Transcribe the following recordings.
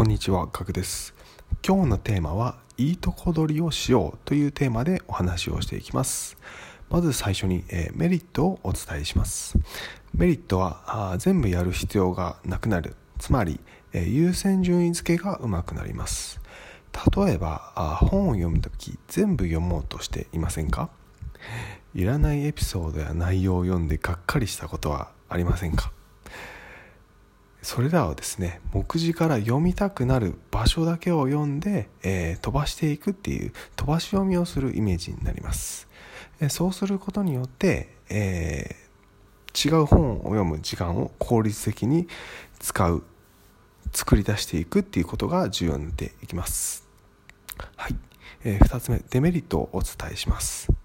こんにちは、ガクです。今日のテーマは、いいとこ取りをしようというテーマでお話をしていきます。まず最初に、えー、メリットをお伝えします。メリットはあ全部やる必要がなくなる。つまり、えー、優先順位付けがうまくなります。例えば、あ本を読むとき全部読もうとしていませんか？いらないエピソードや内容を読んでがっかりしたことはありませんか？それらをですね目次から読みたくなる場所だけを読んで、えー、飛ばしていくっていう飛ばし読みをするイメージになります、えー、そうすることによって、えー、違う本を読む時間を効率的に使う作り出していくっていうことが重要になっていきます。はい、えー、2つ目デメリットをお伝えします。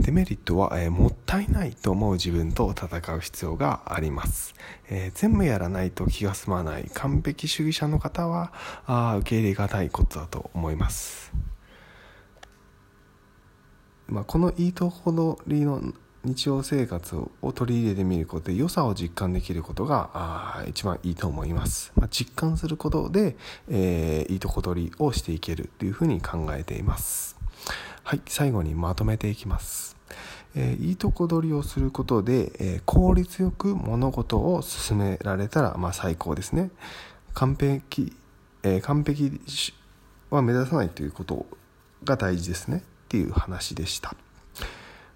デメリットは、えー、もったいないと思う自分と戦う必要があります。えー、全部やらないと気が済まない完璧主義者の方はあ受け入れがたいことだと思います。まあ、このいいところの日常生活を取り入れてみることで良さを実感できることがあ一番いいと思います。まあ、実感することで、えー、いいとこ取りをしていけるというふうに考えています。はい、最後にまとめていきます。えー、いいとこ取りをすることで、えー、効率よく物事を進められたら、まあ、最高ですね。完璧、えー、完璧は目指さないということが大事ですねっていう話でした。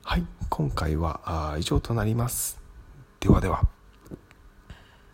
はい、今回は以上となります。ではでは。